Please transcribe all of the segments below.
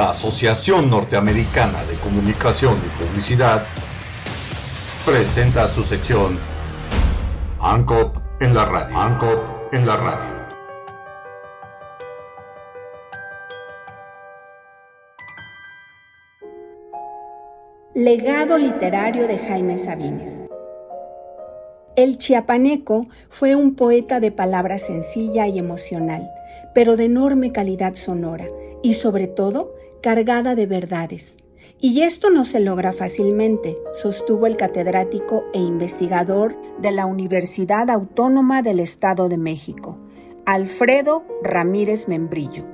La Asociación Norteamericana de Comunicación y Publicidad presenta su sección ANCOP en la radio. ANCOP en la radio. Legado literario de Jaime Sabines. El chiapaneco fue un poeta de palabra sencilla y emocional, pero de enorme calidad sonora y sobre todo cargada de verdades. Y esto no se logra fácilmente, sostuvo el catedrático e investigador de la Universidad Autónoma del Estado de México, Alfredo Ramírez Membrillo.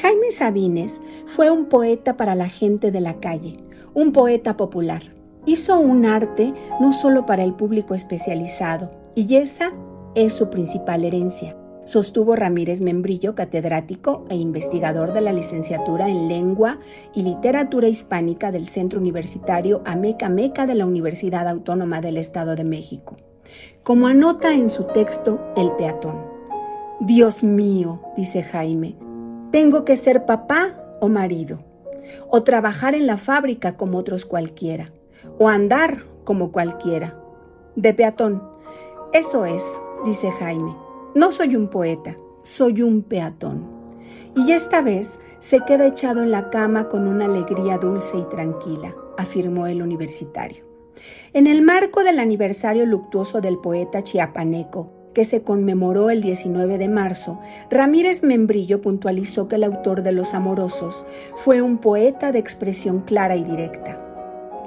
Jaime Sabines fue un poeta para la gente de la calle, un poeta popular. Hizo un arte no solo para el público especializado, y esa es su principal herencia sostuvo Ramírez Membrillo, catedrático e investigador de la licenciatura en Lengua y Literatura Hispánica del Centro Universitario Ameca Meca de la Universidad Autónoma del Estado de México. Como anota en su texto El peatón. Dios mío, dice Jaime, tengo que ser papá o marido, o trabajar en la fábrica como otros cualquiera, o andar como cualquiera. De peatón. Eso es, dice Jaime no soy un poeta, soy un peatón. Y esta vez se queda echado en la cama con una alegría dulce y tranquila, afirmó el universitario. En el marco del aniversario luctuoso del poeta chiapaneco, que se conmemoró el 19 de marzo, Ramírez Membrillo puntualizó que el autor de Los Amorosos fue un poeta de expresión clara y directa.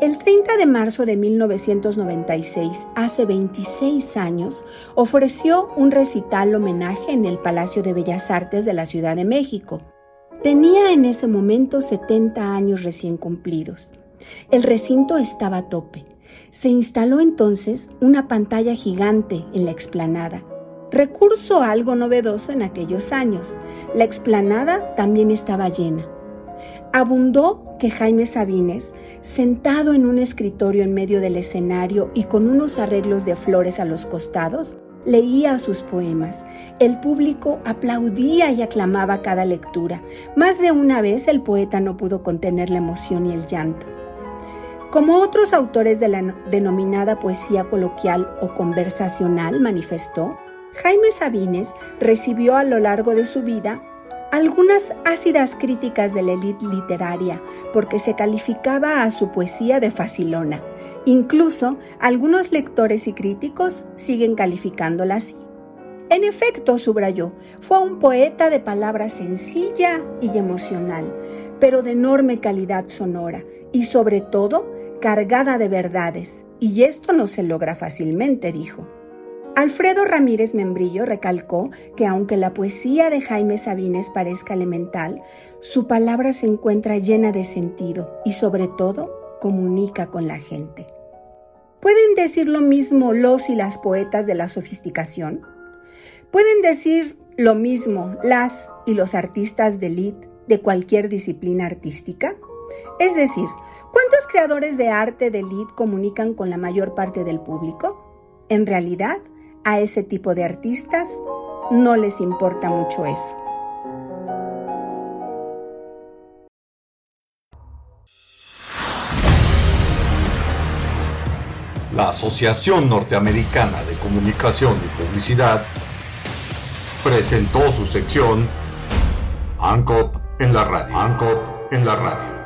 El 30 de marzo de 1996, hace 26 años, ofreció un recital homenaje en el Palacio de Bellas Artes de la Ciudad de México. Tenía en ese momento 70 años recién cumplidos. El recinto estaba a tope. Se instaló entonces una pantalla gigante en la explanada, recurso algo novedoso en aquellos años. La explanada también estaba llena. Abundó que Jaime Sabines, sentado en un escritorio en medio del escenario y con unos arreglos de flores a los costados, leía sus poemas. El público aplaudía y aclamaba cada lectura. Más de una vez el poeta no pudo contener la emoción y el llanto. Como otros autores de la denominada poesía coloquial o conversacional manifestó, Jaime Sabines recibió a lo largo de su vida algunas ácidas críticas de la élite literaria porque se calificaba a su poesía de facilona. Incluso algunos lectores y críticos siguen calificándola así. En efecto, subrayó, fue un poeta de palabra sencilla y emocional, pero de enorme calidad sonora y sobre todo cargada de verdades, y esto no se logra fácilmente, dijo. Alfredo Ramírez Membrillo recalcó que aunque la poesía de Jaime Sabines parezca elemental, su palabra se encuentra llena de sentido y sobre todo comunica con la gente. ¿Pueden decir lo mismo los y las poetas de la sofisticación? ¿Pueden decir lo mismo las y los artistas de elite de cualquier disciplina artística? Es decir, ¿cuántos creadores de arte de elite comunican con la mayor parte del público? En realidad, a ese tipo de artistas no les importa mucho eso. La Asociación Norteamericana de Comunicación y Publicidad presentó su sección ANCOP en la radio. ANCOP en la radio.